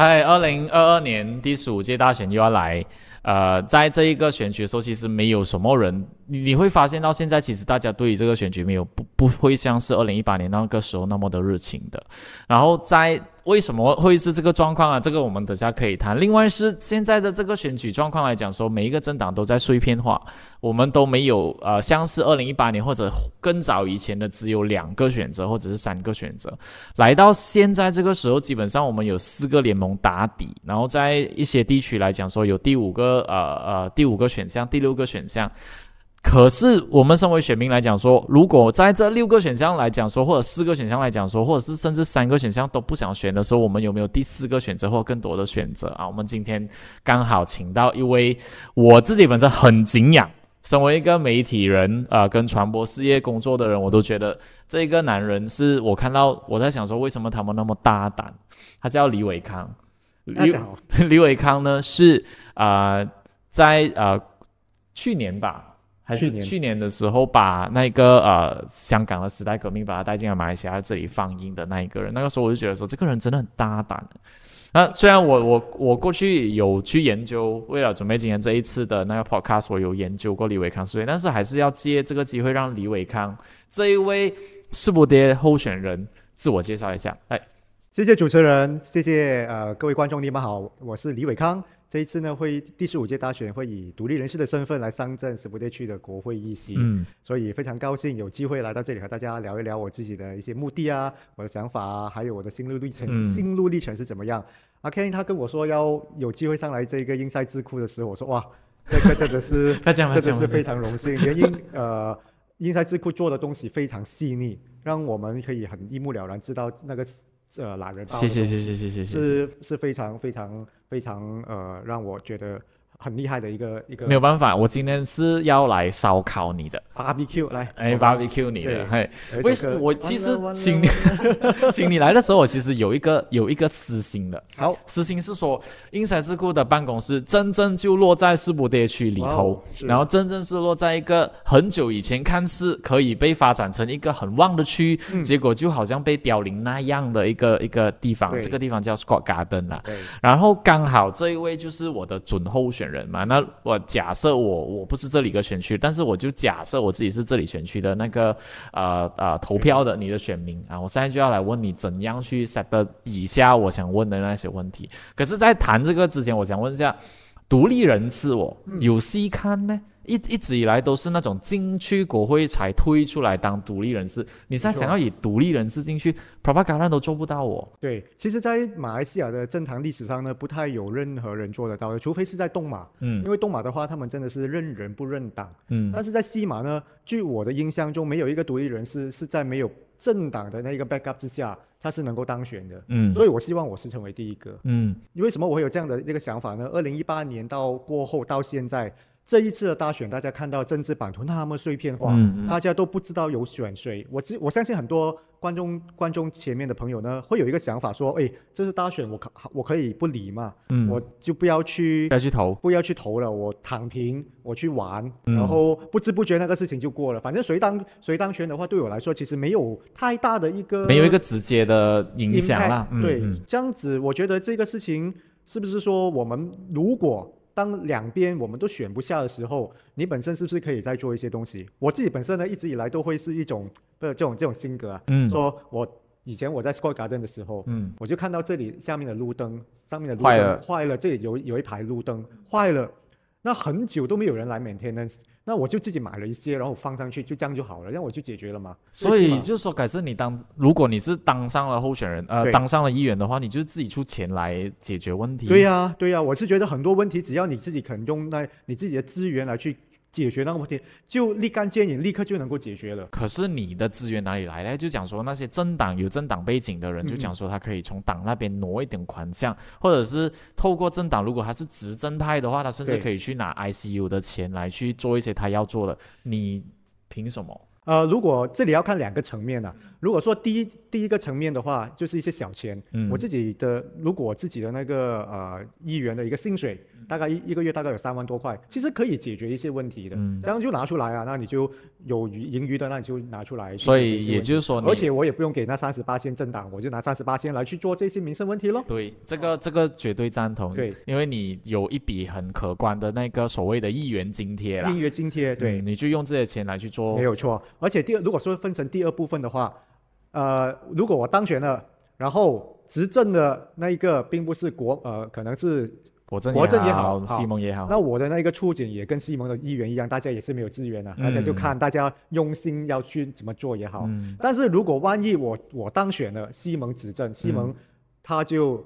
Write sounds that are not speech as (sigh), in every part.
嗨，二零二二年第十五届大选又要来。呃，在这一个选举的时候，其实没有什么人，你你会发现到现在，其实大家对于这个选举没有不不会像是二零一八年那个时候那么的热情的。然后在为什么会是这个状况啊？这个我们等下可以谈。另外是现在的这个选举状况来讲，说每一个政党都在碎片化，我们都没有呃，像是二零一八年或者更早以前的只有两个选择或者是三个选择。来到现在这个时候，基本上我们有四个联盟打底，然后在一些地区来讲说有第五个呃呃第五个选项、第六个选项。可是我们身为选民来讲说，如果在这六个选项来讲说，或者四个选项来讲说，或者是甚至三个选项都不想选的时候，我们有没有第四个选择或更多的选择啊？我们今天刚好请到一位我自己本身很敬仰，身为一个媒体人啊，跟传播事业工作的人，我都觉得这个男人是我看到我在想说，为什么他们那么大胆？他叫李伟康，大家好，(laughs) 李伟康呢是啊，在呃去年吧。还是去年的时候，把那个呃香港的时代革命把他带进来马来西亚这里放映的那一个人，那个时候我就觉得说，这个人真的很大胆。那虽然我我我过去有去研究，为了准备今天这一次的那个 podcast，我有研究过李伟康事件，但是还是要借这个机会让李伟康这一位世不跌候选人自我介绍一下。哎，谢谢主持人，谢谢呃各位观众，你们好，我是李伟康。这一次呢，会第十五届大选会以独立人士的身份来上阵十不列区的国会议席，嗯，所以非常高兴有机会来到这里和大家聊一聊我自己的一些目的啊，我的想法啊，还有我的心路历程，心路历程是怎么样。阿 Ken 他跟我说要有机会上来这个英赛智库的时候，我说哇，这个真的是，(laughs) 真的是非常荣幸。原因呃，英赛智库做的东西非常细腻，让我们可以很一目了然知道那个。呃，懒人谢谢谢谢谢谢，是是非常非常非常呃，让我觉得。很厉害的一个一个，没有办法，我今天是要来烧烤你的，barbecue 来，哎，barbecue 你的，嘿，为什么我其实请你，(laughs) 请你来的时候，我其实有一个有一个私心的，好，私心是说，英才智库的办公室真正就落在世博街区里头，然后真正是落在一个很久以前看似可以被发展成一个很旺的区，结果就好像被凋零那样的一个一个地方，这个地方叫 Scott Garden 啦，然后刚好这一位就是我的准候选。人嘛，那我假设我我不是这里一个选区，但是我就假设我自己是这里选区的那个呃呃投票的你的选民啊，我现在就要来问你怎样去 set 的以下我想问的那些问题。可是，在谈这个之前，我想问一下，独立人士我有戏看吗？一一直以来都是那种进去国会才推出来当独立人士，你现在想要以独立人士进去 p r o p a g a n d a 都做不到哦。对，其实，在马来西亚的政坛历史上呢，不太有任何人做得到的，除非是在东马。嗯，因为东马的话，他们真的是认人不认党。嗯，但是在西马呢，据我的印象中，没有一个独立人士是在没有政党的那个 backup 之下，他是能够当选的。嗯，所以我希望我是成为第一个。嗯，为什么我会有这样的这个想法呢？二零一八年到过后到现在。这一次的大选，大家看到政治版图那么碎片化，大家都不知道有选谁。我只我相信很多观众观众前面的朋友呢，会有一个想法说：，哎，这是大选，我可我可以不理嘛？嗯我就不要去要去投，不要去投了，我躺平，我去玩，然后不知不觉那个事情就过了。反正谁当谁当选的话，对我来说其实没有太大的一个没有一个直接的影响啦。对，这样子，我觉得这个事情是不是说我们如果。当两边我们都选不下的时候，你本身是不是可以再做一些东西？我自己本身呢，一直以来都会是一种呃这种这种性格啊。嗯。说我以前我在 Square Garden 的时候，嗯，我就看到这里下面的路灯上面的路灯坏了，这里有有一排路灯坏了，那很久都没有人来 maintenance。那我就自己买了一些，然后放上去，就这样就好了，让我就解决了嘛。所以就是说，改正你当如果你是当上了候选人，呃，当上了议员的话，你就自己出钱来解决问题。对呀，对呀，我是觉得很多问题，只要你自己肯用那你自己的资源来去。解决那个问题就立竿见影，立刻就能够解决了。可是你的资源哪里来呢？就讲说那些政党有政党背景的人，就讲说他可以从党那边挪一点款项，或者是透过政党，如果他是执政派的话，他甚至可以去拿 ICU 的钱来去做一些他要做的。你凭什么？呃，如果这里要看两个层面呢？如果说第一第一个层面的话，就是一些小钱。嗯，我自己的如果我自己的那个呃议员的一个薪水。大概一一个月大概有三万多块，其实可以解决一些问题的，这样就拿出来啊，那你就有余盈余的，那你就拿出来。所以也就是说，而且我也不用给那三十八线政党，我就拿三十八线来去做这些民生问题咯。对，这个这个绝对赞同。对，因为你有一笔很可观的那个所谓的议员津贴啦，议员津贴，对，你就用这些钱来去做，没有错。而且第二，如果说分成第二部分的话，呃，如果我当选了，然后执政的那一个并不是国，呃，可能是。国政国政也好，西蒙也好，那我的那个处境也跟西蒙的议员一样，大家也是没有资源啊，大家就看大家用心要去怎么做也好。但是如果万一我我当选了，西蒙执政，西蒙他就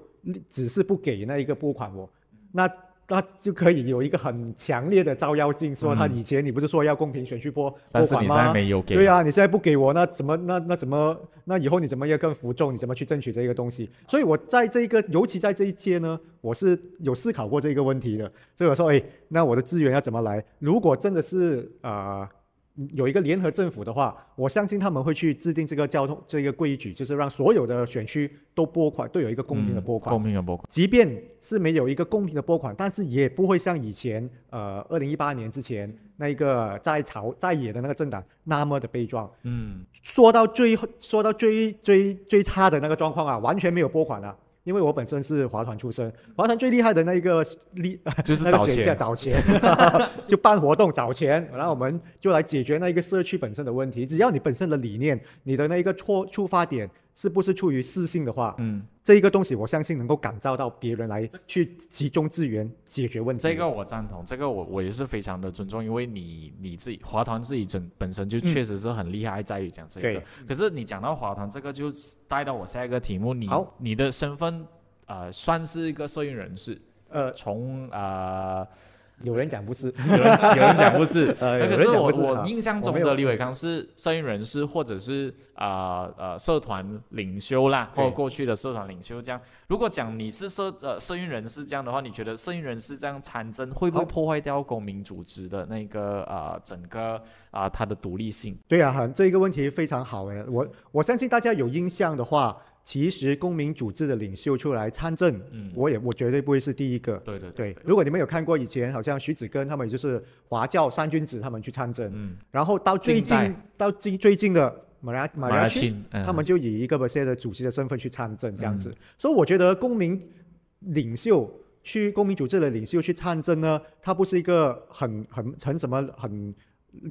只是不给那一个拨款我，那。那就可以有一个很强烈的照妖镜，说他以前你不是说要公平选区拨拨款吗？对啊，你现在不给我，那怎么那那怎么那以后你怎么要更服众？你怎么去争取这个东西？所以我在这一个，尤其在这一届呢，我是有思考过这个问题的。所以我说，哎，那我的资源要怎么来？如果真的是啊。有一个联合政府的话，我相信他们会去制定这个交通这个规矩，就是让所有的选区都拨款，都有一个公平的拨款。公平的拨款，即便是没有一个公平的拨款，但是也不会像以前呃二零一八年之前那一个在朝在野的那个政党那么的悲壮。嗯，说到最说到最最最差的那个状况啊，完全没有拨款了。因为我本身是华团出身，华团最厉害的那一个厉就是找钱，找钱，(laughs) 就办活动找钱，然后我们就来解决那一个社区本身的问题。只要你本身的理念，你的那一个出出发点。是不是出于私心的话，嗯，这一个东西我相信能够感召到别人来去集中资源解决问题。这个我赞同，这个我我也是非常的尊重，因为你你自己华团自己整本身就确实是很厉害，在于讲这个。可是你讲到华团这个，就带到我下一个题目，你你的身份呃算是一个摄影人士，呃，从呃。有人讲不是，(laughs) 有人有人讲不是，(laughs) 呃，可是我我印象中的李伟康是社运人士，或者是啊呃社团领袖啦，或过去的社团领袖这样。如果讲你是社呃社运人士这样的话，你觉得社运人士这样参政会不会破坏掉公民组织的那个呃整个啊它的独立性？对啊，很这一个问题非常好诶，我我相信大家有印象的话。其实公民组织的领袖出来参政，嗯，我也我绝对不会是第一个。对对对，如果你们有看过以前，好像徐子根他们就是华教三君子他们去参政，嗯，然后到最近到最最近的马拉马拉钦，他们就以一个不谢的主席的身份去参政这样子。所以我觉得公民领袖去公民组织的领袖去参政呢，他不是一个很很很什么很。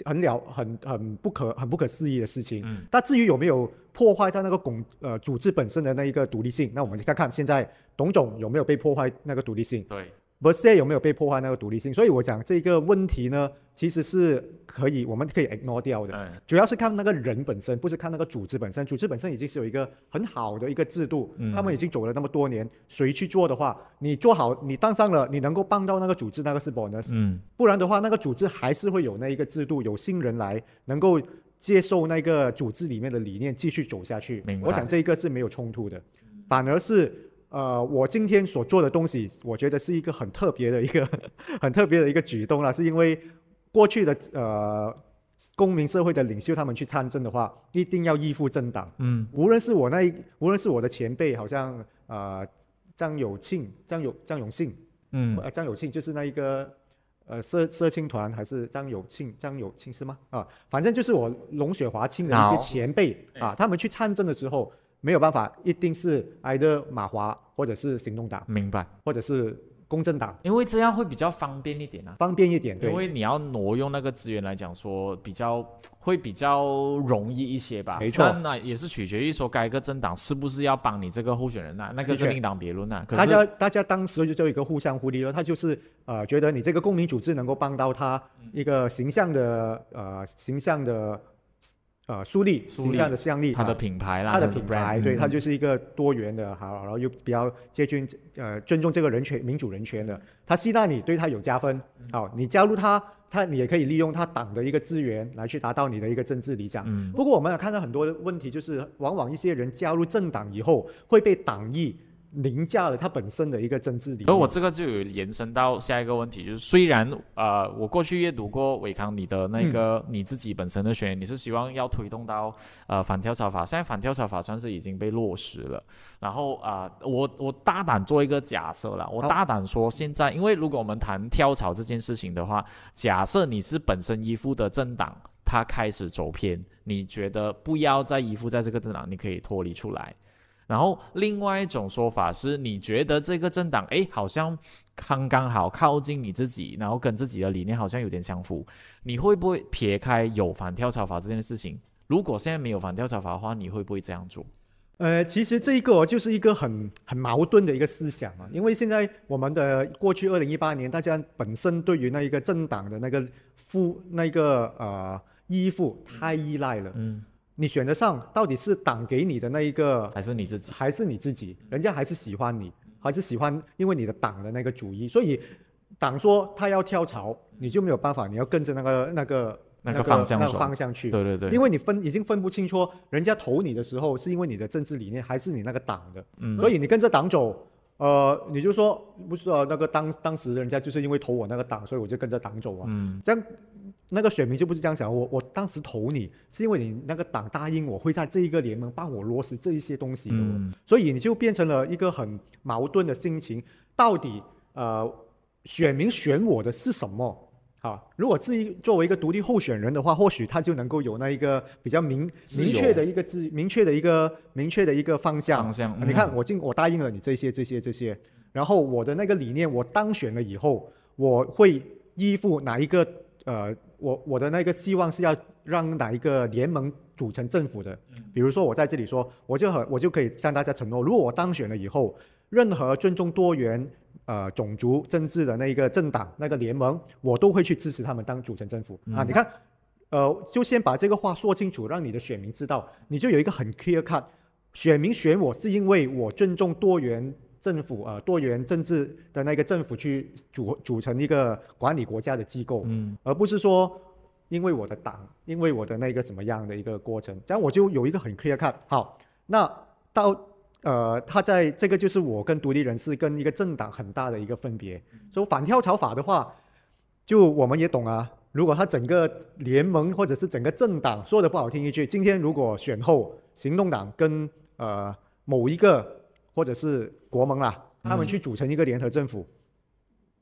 很了很很不可很不可思议的事情。嗯，但至于有没有破坏它那个拱呃组织本身的那一个独立性，那我们再看看现在董总有没有被破坏那个独立性。对。不是有没有被破坏那个独立性？所以我讲这个问题呢，其实是可以，我们可以 ignore 掉的。主要是看那个人本身，不是看那个组织本身。组织本身已经是有一个很好的一个制度，他们已经走了那么多年，谁去做的话，你做好，你当上了，你能够帮到那个组织，那个是 bonus。嗯。不然的话，那个组织还是会有那一个制度，有新人来能够接受那个组织里面的理念，继续走下去。我想这一个是没有冲突的，反而是。呃，我今天所做的东西，我觉得是一个很特别的一个 (laughs) 很特别的一个举动啦，是因为过去的呃公民社会的领袖他们去参政的话，一定要依附政党。嗯，无论是我那一，无论是我的前辈，好像呃张有庆、张有张永信，嗯，张有庆就是那一个呃社社青团，还是张有庆、张有庆是吗？啊，反正就是我龙雪华庆的一些前辈啊，他们去参政的时候。没有办法，一定是挨着马华或者是行动党，明白，或者是公正党，因为这样会比较方便一点啊，方便一点，对，因为你要挪用那个资源来讲说，比较会比较容易一些吧，没错，那也是取决于说该个政党是不是要帮你这个候选人啊，那个是另当别论啊。大家大家当时就有一个互相互利了，他就是呃觉得你这个公民组织能够帮到他一个形象的呃形象的。呃，树立形象的向力，它的品牌啦，它的品牌，对，它就是一个多元的，好，然后又比较接近呃尊重这个人权、民主人权的。他吸纳你，对他有加分。好，你加入他，他你也可以利用他党的一个资源来去达到你的一个政治理想。不过我们也看到很多问题，就是往往一些人加入政党以后会被党意凌驾了它本身的一个政治理念。而我这个就有延伸到下一个问题，就是虽然呃，我过去阅读过伟康你的那个你自己本身的宣言，你是希望要推动到呃反跳槽法，现在反跳槽法算是已经被落实了。然后啊，我我大胆做一个假设了，我大胆说，现在因为如果我们谈跳槽这件事情的话，假设你是本身依附的政党，它开始走偏，你觉得不要再依附在这个政党，你可以脱离出来。然后另外一种说法是，你觉得这个政党哎，好像刚刚好靠近你自己，然后跟自己的理念好像有点相符，你会不会撇开有反跳槽法这件事情？如果现在没有反跳槽法的话，你会不会这样做？呃，其实这一个就是一个很很矛盾的一个思想啊，因为现在我们的过去二零一八年，大家本身对于那一个政党的那个附那个呃依附太依赖了，嗯，你选得上，到底是党给你的那一个，还是你自己，还是你自己，人家还是喜欢你，还是喜欢，因为你的党的那个主义，所以党说他要跳槽，你就没有办法，你要跟着那个那个。那个方向，那个方向去，对对对，因为你分已经分不清楚，人家投你的时候是因为你的政治理念，还是你那个党的，嗯，所以你跟着党走，呃，你就说不是啊，那个当当时人家就是因为投我那个党，所以我就跟着党走啊，嗯，这样那个选民就不是这样想，我我当时投你是因为你那个党答应我会在这一个联盟帮我落实这一些东西的，所以你就变成了一个很矛盾的心情，到底呃选民选我的是什么？啊，如果自己作为一个独立候选人的话，或许他就能够有那一个比较明明确的一个自明确的一个明确的一个方向。方向，你看我进我答应了你这些这些这些，然后我的那个理念，我当选了以后，我会依附哪一个呃，我我的那个希望是要让哪一个联盟组成政府的。比如说我在这里说，我就很我就可以向大家承诺，如果我当选了以后，任何尊重多元。呃，种族政治的那一个政党、那个联盟，我都会去支持他们当组成政府啊！你看，呃，就先把这个话说清楚，让你的选民知道，你就有一个很 clear cut，选民选我是因为我尊重多元政府啊，多元政治的那个政府去组组成一个管理国家的机构，嗯，而不是说因为我的党，因为我的那个什么样的一个过程，这样我就有一个很 clear cut。好，那到。呃，他在这个就是我跟独立人士跟一个政党很大的一个分别。所以反跳槽法的话，就我们也懂啊。如果他整个联盟或者是整个政党说的不好听一句，今天如果选后行动党跟呃某一个或者是国盟啦，他们去组成一个联合政府。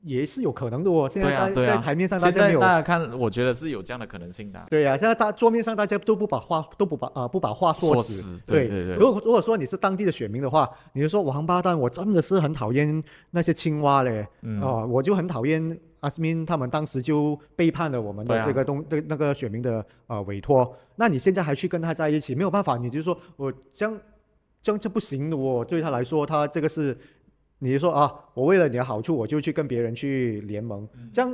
也是有可能的哦。现在在在台面上，大家没有。大家看，我觉得是有这样的可能性的。对呀，现在大桌面上大家都不把话都不把啊不把话说死。对对对。如果如果说你是当地的选民的话，你就说王八蛋，我真的是很讨厌那些青蛙嘞。嗯。哦，我就很讨厌阿斯敏他们当时就背叛了我们的这个东那那个选民的呃委托。那你现在还去跟他在一起，没有办法，你就说我这样这不行的哦。对他来说，他这个是。你就说啊，我为了你的好处，我就去跟别人去联盟，这样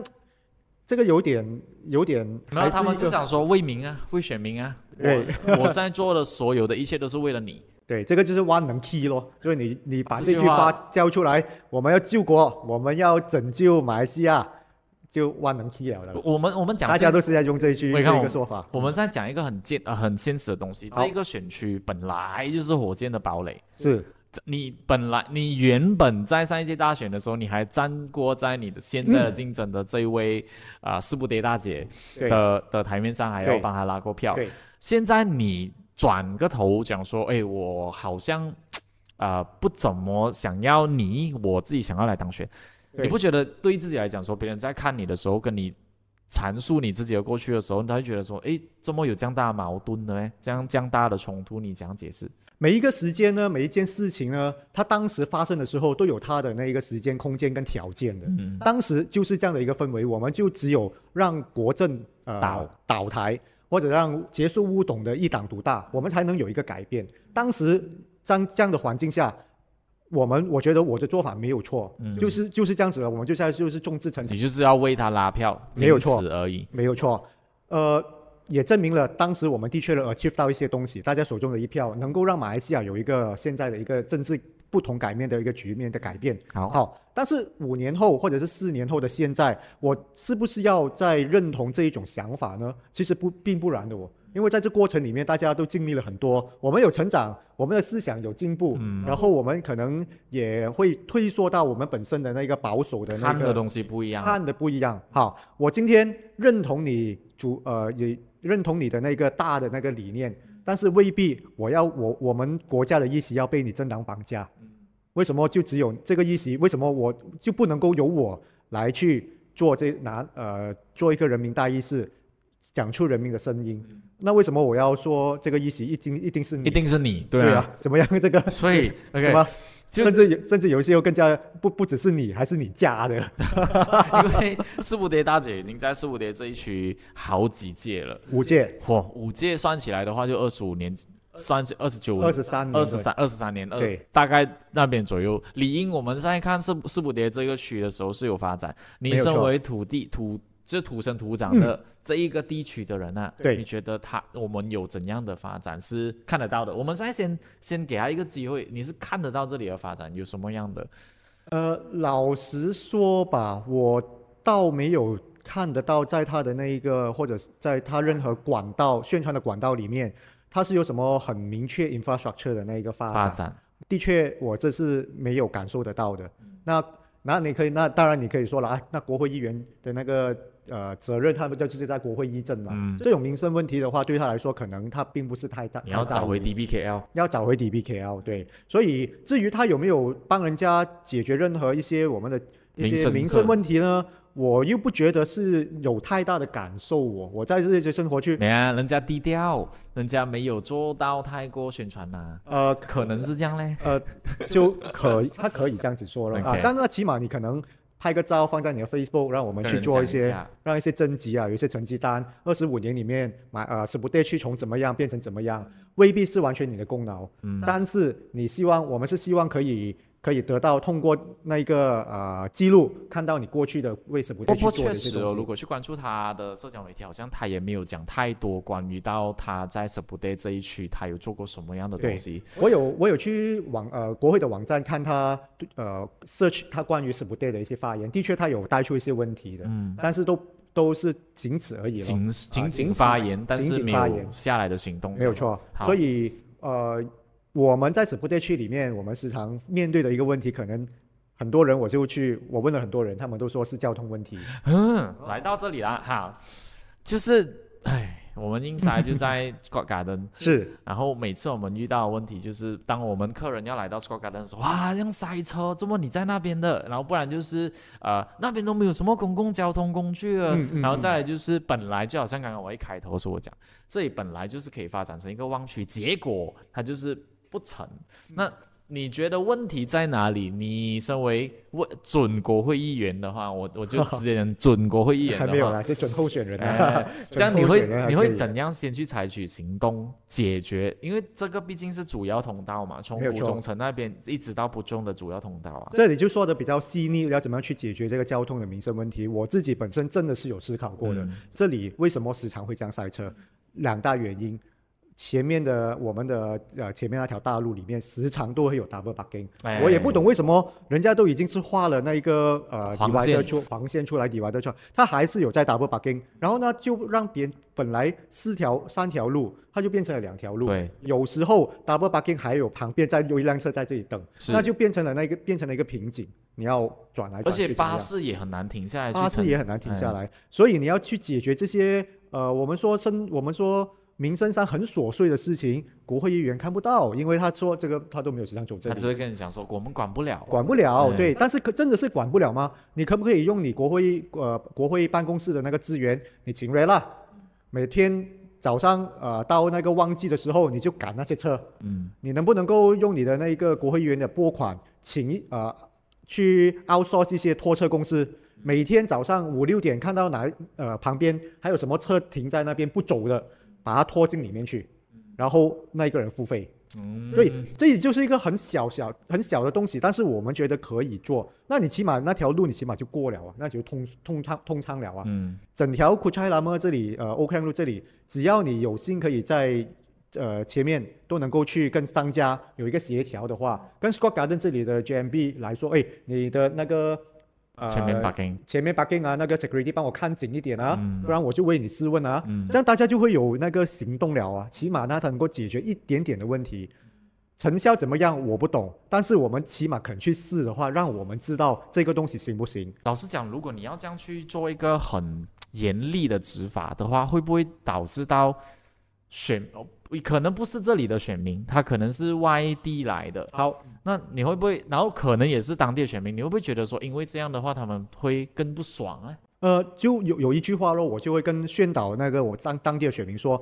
这个有点有点。那他们就想说为民啊，为选民啊。(laughs) 对，我现在做的所有的一切都是为了你。对，这个就是万能 key 咯。所以你你把这句话交出来，我们要救国，我们要拯救马来西亚，就万能 key 了。我们我们讲，大家都是在用这一句这个说法。我们在讲一个很现啊很现实的东西，这一个选区本来就是火箭的堡垒。是。你本来你原本在上一届大选的时候，你还站过在你的现在的竞争的这一位啊四不迭大姐的的台面上，还要帮她拉过票。现在你转个头讲说，哎，我好像啊不怎么想要你，我自己想要来当选。你不觉得对自己来讲说，别人在看你的时候，跟你阐述你自己的过去的时候，他会觉得说，哎，怎么有这样大的矛盾呢？这样这样大的冲突，你怎样解释？每一个时间呢，每一件事情呢，它当时发生的时候都有它的那一个时间、空间跟条件的。嗯，当时就是这样的一个氛围，我们就只有让国政呃倒倒台，或者让结束乌董的一党独大，我们才能有一个改变。当时在这样的环境下，我们我觉得我的做法没有错，就是就是这样子了，我们就在就是众志成城，你就是要为他拉票，没有错而已，没有错。呃。也证明了当时我们的确了 achieve 到一些东西，大家手中的一票能够让马来西亚有一个现在的一个政治不同改面的一个局面的改变。好，但是五年后或者是四年后的现在，我是不是要再认同这一种想法呢？其实不并不然的，我因为在这过程里面，大家都经历了很多，我们有成长，我们的思想有进步，然后我们可能也会退缩到我们本身的那个保守的那个看的东西不一样，看的不一样。好，我今天认同你主呃也认同你的那个大的那个理念，但是未必我要我我们国家的意识要被你政党绑架。为什么就只有这个意识？为什么我就不能够由我来去做这拿呃做一个人民大议事，讲出人民的声音？那为什么我要说这个议席一定一定是你？一定是你，对啊？怎么样？这个所以 (laughs) 什么？甚至有甚至有一些又更加不不只是你，还是你家的。(laughs) 因为四五蝶大姐已经在四五蝶这一区好几届了，五届。嚯，五届算起来的话，就二十五年。算起二十九、二十三、二十三、二十三年，对，大概那边左右。理应我们在看四四不蝶这个区的时候是有发展。你身为土地土，就土生土长的这一个地区的人呢，对，你觉得他我们有怎样的发展是看得到的？我们现在先先给他一个机会，你是看得到这里的发展有什么样的？呃，老实说吧，我倒没有看得到在他的那一个，或者是在他任何管道宣传的管道里面。他是有什么很明确 infrastructure 的那一个发展？的确，我这是没有感受得到的。那那你可以，那当然你可以说了啊，那国会议员的那个呃责任，他们就是在国会议政嘛。这种民生问题的话，对他来说可能他并不是太大。你要找回 DBKL，要找回 DBKL，对。所以至于他有没有帮人家解决任何一些我们的一些民生问题呢？我又不觉得是有太大的感受，我我在这些生活去，没啊，人家低调，人家没有做到太过宣传呐。呃，可能是这样嘞。呃，就可他可以这样子说了 (laughs) 啊，但那起码你可能拍个照放在你的 Facebook，让我们去做一些，让一些征集啊，有一些成绩单。二十五年里面买啊，是不对去从怎么样变成怎么样，未必是完全你的功劳。嗯。但是你希望，我们是希望可以。可以得到通过那一个呃记录，看到你过去的为什么去做确实哦，如果去关注他的社交媒体，好像他也没有讲太多关于到他在 s u b d a y 这一区他有做过什么样的东西。我有我有去网呃国会的网站看他呃 search 他关于 s u b d a y 的一些发言，的确他有带出一些问题的，嗯，但是都都是仅此而已，仅仅仅发言，但是没有下来的行动，没有错。所以呃。我们在此部队区里面，我们时常面对的一个问题，可能很多人我就去，我问了很多人，他们都说是交通问题。嗯，来到这里了哈，就是，哎，我们英才就在 Scott Garden，(laughs) 是，然后每次我们遇到的问题就是，当我们客人要来到 Scott Garden 的时候，哇，这样塞车，怎么你在那边的？然后不然就是，呃，那边都没有什么公共交通工具了。然后再来就是，本来就好像刚刚我一开头说我讲，这里本来就是可以发展成一个旺区，结果它就是。不成，那你觉得问题在哪里？你身为问准国会议员的话，我我就直接准国会议员 (laughs) 还没有啦，就准候选人 (laughs) 这样你会你会怎样先去采取行动解决？因为这个毕竟是主要通道嘛，从古中城那边一直到不中的主要通道啊。这里就说的比较细腻，要怎么样去解决这个交通的民生问题？我自己本身真的是有思考过的。这里为什么时常会这样塞车？两大原因。前面的我们的呃前面那条大路里面时常都会有 double parking，我也不懂为什么人家都已经是画了那一个呃黄线出黄线出来，底外的出，他还是有在 double parking，然后呢就让别人本来四条三条路，它就变成了两条路。对，有时候 double parking 还有旁边再有一辆车在这里等，那就变成了那个变成了一个瓶颈，你要转来转去。而且巴士也很难停下来。巴士也很难停下来，所以你要去解决这些呃我们说生我们说。民生上很琐碎的事情，国会议员看不到，因为他说这个他都没有时常走这里。他只会跟你讲说，我们管不了，管不了。对，但是可真的是管不了吗？你可不可以用你国会呃国会办公室的那个资源，你请人啦，每天早上呃到那个旺季的时候，你就赶那些车。嗯。你能不能够用你的那个国会议员的拨款，请一呃去 outsource 一些拖车公司，每天早上五六点看到哪呃旁边还有什么车停在那边不走的？把它拖进里面去，然后那一个人付费，所以这也就是一个很小小很小的东西，但是我们觉得可以做。那你起码那条路你起码就过了啊，那就通通畅通畅了啊。嗯，整条库恰拉么这里呃欧康路这里，只要你有心可以在呃前面都能够去跟商家有一个协调的话，跟 Scott Garden 这里的 GMB 来说，哎，你的那个。前面 bugging，前面 bugging 啊，那个 security 帮我看紧一点啊，不然我就为你试问啊，这样大家就会有那个行动了啊，起码呢，它能够解决一点点的问题，成效怎么样我不懂，但是我们起码肯去试的话，让我们知道这个东西行不行。老实讲，如果你要这样去做一个很严厉的执法的话，会不会导致到选？可能不是这里的选民，他可能是外地来的。好，那你会不会？然后可能也是当地的选民，你会不会觉得说，因为这样的话，他们会更不爽啊？呃，就有有一句话咯，我就会跟宣导那个我当当地的选民说，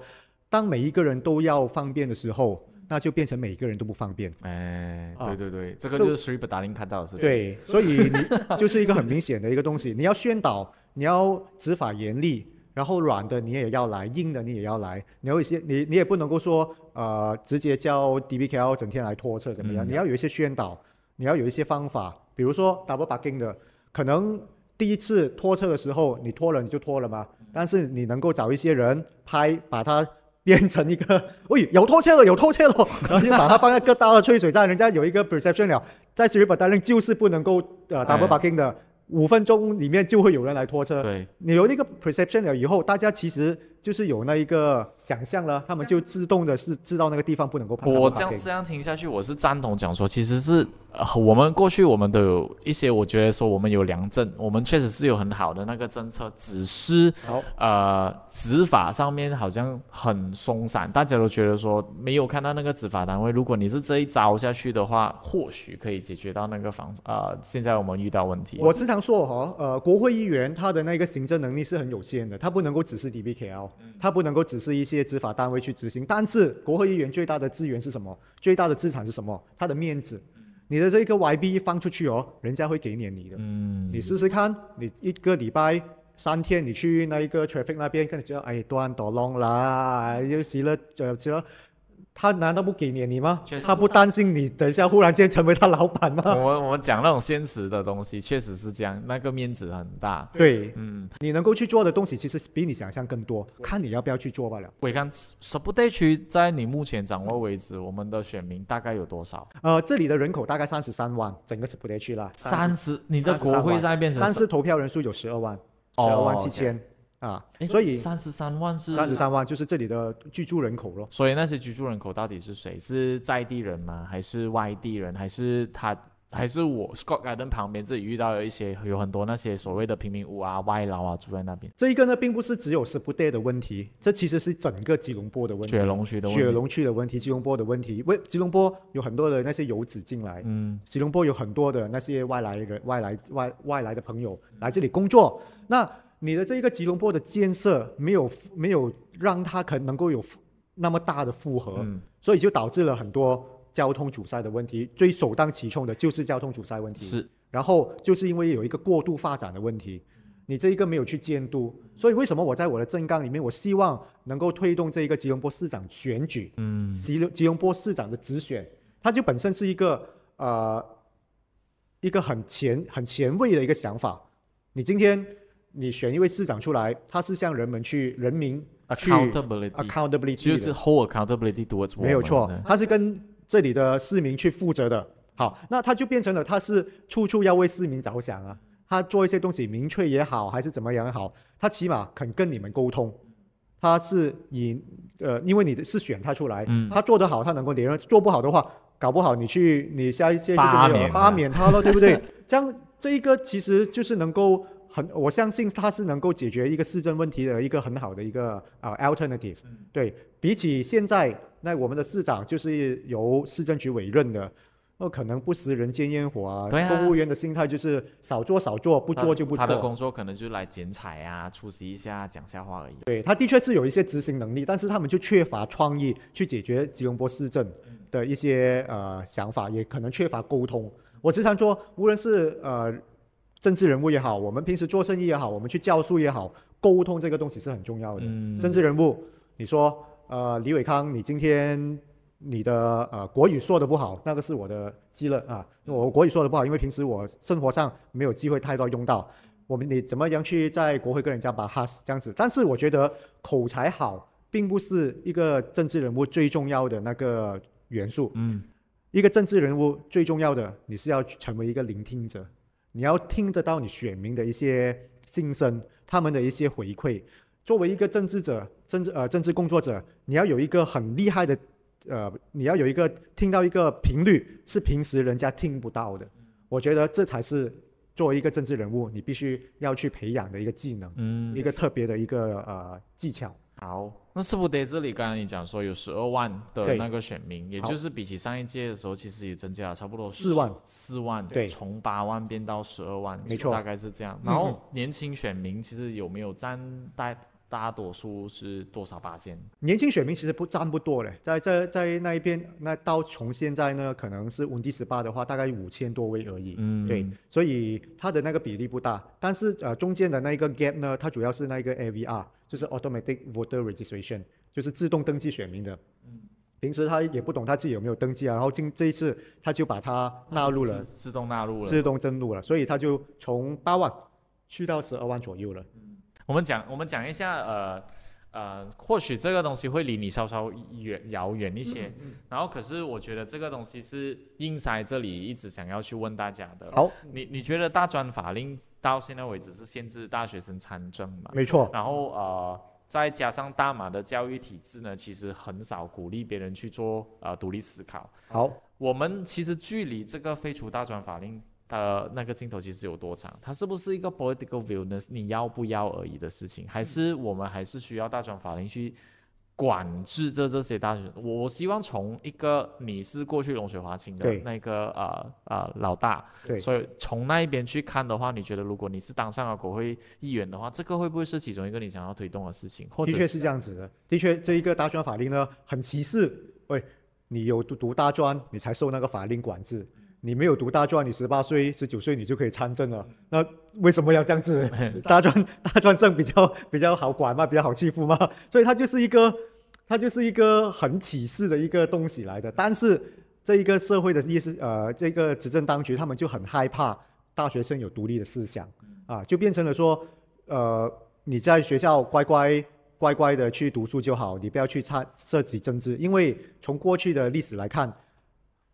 当每一个人都要方便的时候，那就变成每一个人都不方便。哎，对对对，这个就是 s r e e 达林看到的事情。对，所以你 (laughs) 就是一个很明显的一个东西，你要宣导，你要执法严厉。然后软的你也要来，硬的你也要来。你有一些你你也不能够说呃直接叫 DBKL 整天来拖车怎么样？你要有一些宣导，你要有一些方法。比如说 double parking 的，可能第一次拖车的时候你拖了你就拖了嘛。但是你能够找一些人拍，把它变成一个，(laughs) 喂有拖车了有拖车了，然后就把它放在各大的吹水站，人家有一个 perception 了，在 s r i p e r 单就是不能够呃 double parking 的。五分钟里面就会有人来拖车。对，你有那个 perception 了以后，大家其实就是有那一个想象了，他们就自动的是知道那个地方不能够。我这样这样听下去，我是赞同讲说，其实是呃，我们过去我们都有一些，我觉得说我们有良政，我们确实是有很好的那个政策，只是呃执法上面好像很松散，大家都觉得说没有看到那个执法单位。如果你是这一招下去的话，或许可以解决到那个防呃现在我们遇到问题。我时常说哈，呃，国会议员他的那个行政能力是很有限的，他不能够只是 DBKL，他不能够只是一些执法单位去执行。但是国会议员最大的资源是什么？最大的资产是什么？他的面子。你的这个 YB 放出去哦，人家会给你你的。嗯。你试试看，你一个礼拜三天，你去那一个 traffic 那边，跟你说，哎，断多 long 啦，又洗了，呃，洗了。他难道不给你你吗？他不担心你等一下忽然间成为他老板吗？我们我们讲那种现实的东西，确实是这样，那个面子很大。对，嗯，你能够去做的东西其实比你想象更多，看你要不要去做罢了。伟康，什不地区在你目前掌握为止，我们的选民大概有多少？呃，这里的人口大概三十三万，整个什不地区啦。三十，你的国会在变成？但是投票人数有十二万，十二万七千。啊，所以三十三万是三十三万，就是这里的居住人口咯。所以那些居住人口到底是谁？是在地人吗？还是外地人？还是他？还是我 Scott Garden 旁边这里遇到了一些有很多那些所谓的贫民屋啊、外劳啊住在那边。这一个呢，并不是只有是不对的问题，这其实是整个吉隆坡的问题。雪龙区的雪龙区的问题，吉隆坡的问题。为吉隆坡有很多的那些游子进来，嗯，吉隆坡有很多的那些外来人、外来外外来的朋友来这里工作，那。你的这一个吉隆坡的建设没有没有让它可能够有那么大的负荷，所以就导致了很多交通阻塞的问题。最首当其冲的就是交通阻塞问题。是，然后就是因为有一个过度发展的问题，你这一个没有去监督，所以为什么我在我的政纲里面，我希望能够推动这一个吉隆坡市长选举，嗯，吉隆吉隆坡市长的直选，它就本身是一个呃一个很前很前卫的一个想法。你今天。你选一位市长出来，他是向人们去人民是 hold accountability towards 没有错，他是跟这里的市民去负责的。好，那他就变成了他是处处要为市民着想啊。他做一些东西明确也好，还是怎么样也好，他起码肯跟你们沟通。他是以呃，因为你是选他出来，他做得好，他能够连任；做不好的话，搞不好你去你下一届就没有了罢免他了，对不对？这样这一个其实就是能够。很，我相信它是能够解决一个市政问题的一个很好的一个啊 alternative。对比起现在，那我们的市长就是由市政局委任的，那可能不食人间烟火啊。对公务员的心态就是少做少做，不做就不做。他的工作可能就来剪彩啊，出席一下，讲下话而已。对他的确是有一些执行能力，但是他们就缺乏创意去解决吉隆坡市政的一些呃想法，也可能缺乏沟通。我时常说，无论是呃。政治人物也好，我们平时做生意也好，我们去教书也好，沟通这个东西是很重要的。政治人物，你说，呃，李伟康，你今天你的呃国语说的不好，那个是我的积乐啊，我国语说的不好，因为平时我生活上没有机会太多用到。我们你怎么样去在国会跟人家把哈斯这样子？但是我觉得口才好，并不是一个政治人物最重要的那个元素。嗯，一个政治人物最重要的，你是要成为一个聆听者。你要听得到你选民的一些心声，他们的一些回馈。作为一个政治者、政治呃政治工作者，你要有一个很厉害的，呃，你要有一个听到一个频率是平时人家听不到的。我觉得这才是作为一个政治人物，你必须要去培养的一个技能，嗯，一个特别的一个呃技巧。好，那是不得这里刚刚你讲说有十二万的那个选民，也就是比起上一届的时候，其实也增加了差不多四万，四万，对，从八万变到十二万，没错，大概是这样。然后年轻选民其实有没有占大？大多数是多少八千？年轻选民其实不占不多嘞，在在在那一边，那到从现在呢，可能是温第十八的话，大概五千多位而已。嗯，对，所以它的那个比例不大。但是呃，中间的那一个 gap 呢，它主要是那个 AVR，就是 Automatic Voter Registration，就是自动登记选民的。嗯，平时他也不懂他自己有没有登记啊，然后今这一次他就把它纳入了，自动纳入了，自动登录了，所以他就从八万去到十二万左右了。我们讲，我们讲一下，呃，呃，或许这个东西会离你稍稍远遥远一些，然后可是我觉得这个东西是硬塞这里一直想要去问大家的。好，你你觉得大专法令到现在为止是限制大学生参政嘛？没错。然后呃，再加上大马的教育体制呢，其实很少鼓励别人去做呃独立思考。好，我们其实距离这个废除大专法令。的那个镜头其实有多长？它是不是一个 political view 呢？你要不要而已的事情，还是我们还是需要大专法令去管制这这些大学？我希望从一个你是过去龙水华清的那个呃呃老大，所以从那一边去看的话，你觉得如果你是当上了国会议员的话，这个会不会是其中一个你想要推动的事情？的确是这样子的，的确这一个大专法令呢很歧视，喂，你有读读大专，你才受那个法令管制。你没有读大专，你十八岁、十九岁你就可以参政了。那为什么要这样子？(laughs) 大专大专政比较比较好管嘛，比较好欺负嘛。所以它就是一个，它就是一个很歧视的一个东西来的。但是这一个社会的意思，呃，这个执政当局他们就很害怕大学生有独立的思想啊，就变成了说，呃，你在学校乖乖乖乖的去读书就好，你不要去参涉及政治，因为从过去的历史来看，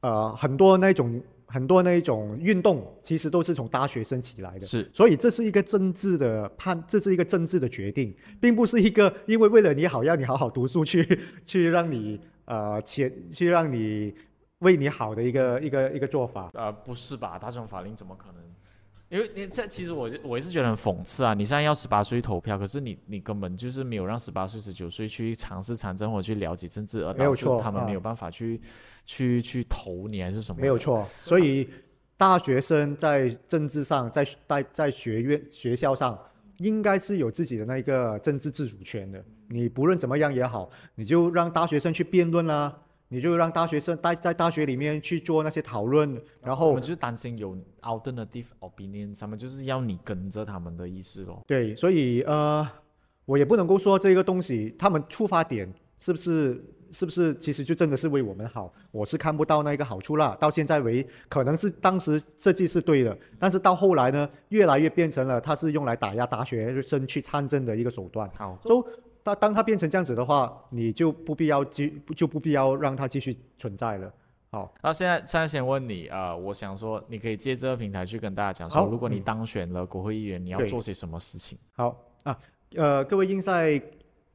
呃，很多那种。很多那一种运动，其实都是从大学生起来的，是，所以这是一个政治的判，这是一个政治的决定，并不是一个因为为了你好，要你好好读书去 (laughs) 去让你呃前去让你为你好的一个一个一个做法。呃，不是吧？大众法令怎么可能？因为你这其实我我也是觉得很讽刺啊！你现在要十八岁投票，可是你你根本就是没有让十八岁、十九岁去尝试参政或者去了解政治，而导致他们没有办法去去去投你还是什么？没有错。所以大学生在政治上，在在在学院学校上，应该是有自己的那个政治自主权的。你不论怎么样也好，你就让大学生去辩论啦。你就让大学生待在大学里面去做那些讨论，然后我们就是担心有 alternative opinion，他们就是要你跟着他们的意思咯。对，所以呃，我也不能够说这个东西，他们出发点是不是是不是其实就真的是为我们好，我是看不到那个好处啦。到现在为可能是当时设计是对的，但是到后来呢，越来越变成了它是用来打压大学生去参政的一个手段。好，都。当当它变成这样子的话，你就不必要继就不必要让它继续存在了。好，那现在现在先问你啊，我想说，你可以借这个平台去跟大家讲说，如果你当选了国会议员，你要做些什么事情？好啊，呃，各位英赛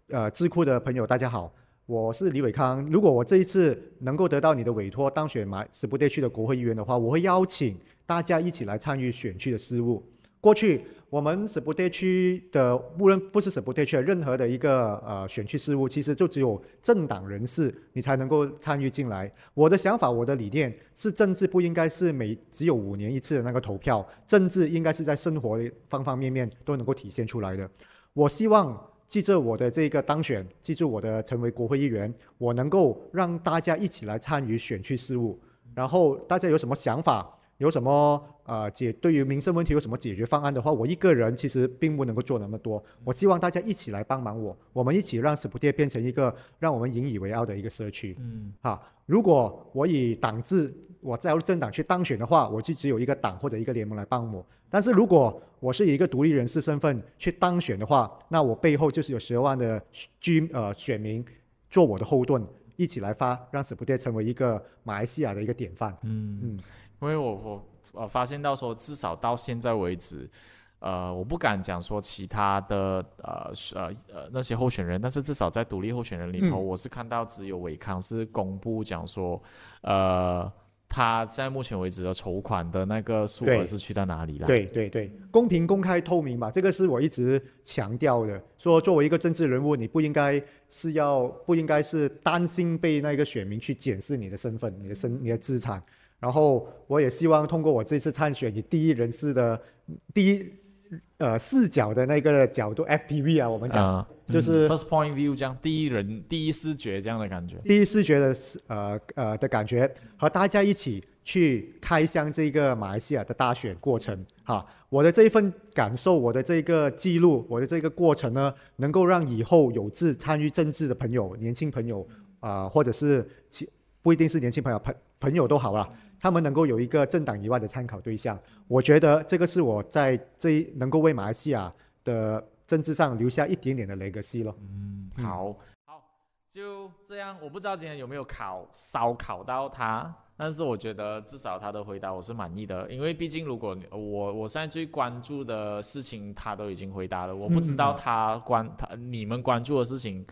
呃智库的朋友，大家好，我是李伟康。如果我这一次能够得到你的委托，当选马斯布地区的国会议员的话，我会邀请大家一起来参与选区的事务。过去。我们省部地区的，无论不是省部地区的任何的一个呃选区事务，其实就只有政党人士你才能够参与进来。我的想法，我的理念是，政治不应该是每只有五年一次的那个投票，政治应该是在生活的方方面面都能够体现出来的。我希望记着我的这个当选，记住我的成为国会议员，我能够让大家一起来参与选区事务，然后大家有什么想法？有什么呃解对于民生问题有什么解决方案的话，我一个人其实并不能够做那么多。我希望大家一起来帮忙我，我们一起让斯普店变成一个让我们引以为傲的一个社区。嗯，好，如果我以党制我加入政党去当选的话，我就只有一个党或者一个联盟来帮我。但是如果我是以一个独立人士身份去当选的话，那我背后就是有十二万的居呃选民做我的后盾，一起来发，让斯普店成为一个马来西亚的一个典范。嗯嗯。因为我我呃发现到说，至少到现在为止，呃，我不敢讲说其他的呃呃呃那些候选人，但是至少在独立候选人里头，我是看到只有伟康是公布讲说，呃。他在目前为止的筹款的那个数额是去到哪里了？对对对，公平、公开、透明吧，这个是我一直强调的。说作为一个政治人物，你不应该是要不应该是担心被那个选民去检视你的身份、你的身、你的资产。然后我也希望通过我这次参选，以第一人士的第一呃视角的那个角度，FPV 啊，我们讲就是 first point view 这样第一人第一视觉这样的感觉，第一视觉的呃呃的感觉，和大家一起去开箱这个马来西亚的大选过程哈。我的这一份感受，我的这个记录，我的这个过程呢，能够让以后有志参与政治的朋友、年轻朋友啊，或者是其不一定是年轻朋友朋朋友都好了，他们能够有一个政党以外的参考对象。我觉得这个是我在这一能够为马来西亚的。政治上留下一点点的 legacy 咯。嗯，好，好，就这样。我不知道今天有没有考烧考到他，但是我觉得至少他的回答我是满意的，因为毕竟如果我我现在最关注的事情他都已经回答了，我不知道他关他你们关注的事情。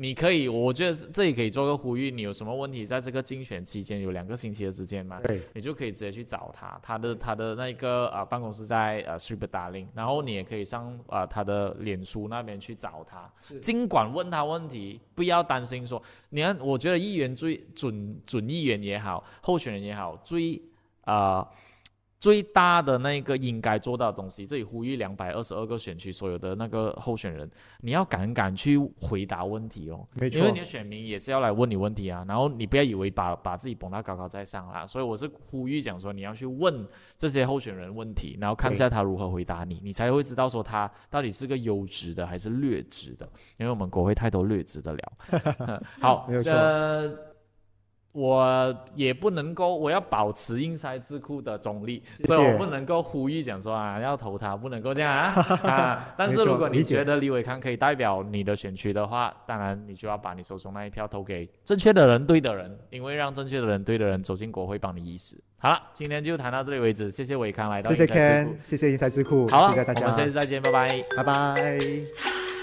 你可以，我觉得这里可以做个呼吁。你有什么问题，在这个竞选期间有两个星期的时间嘛？对，你就可以直接去找他，他的他的那个啊办公室在呃 Super Darling，然后你也可以上啊他的脸书那边去找他，尽管问他问题，不要担心说，你看，我觉得议员最准准议员也好，候选人也好，最啊。最大的那个应该做到的东西，这里呼吁两百二十二个选区所有的那个候选人，你要敢敢去回答问题哦，没错，因为你的选民也是要来问你问题啊。然后你不要以为把把自己捧到高高在上啦，所以我是呼吁讲说，你要去问这些候选人问题，然后看一下他如何回答你，你才会知道说他到底是个优质的还是劣质的，因为我们国会太多劣质的了。(laughs) 好，这。我也不能够，我要保持英才智库的中立，所以我不能够呼吁讲说啊要投他，不能够这样啊 (laughs) 啊！但是如果你觉得李伟康可以代表你的选区的话，当然你就要把你手中那一票投给正确的人、对的人，因为让正确的人、对的人走进国会帮你议事。好了，今天就谈到这里为止，谢谢伟康来到。谢谢 Ken，谢谢英才智库，好，谢谢大家，我们下次再见，拜拜，拜拜。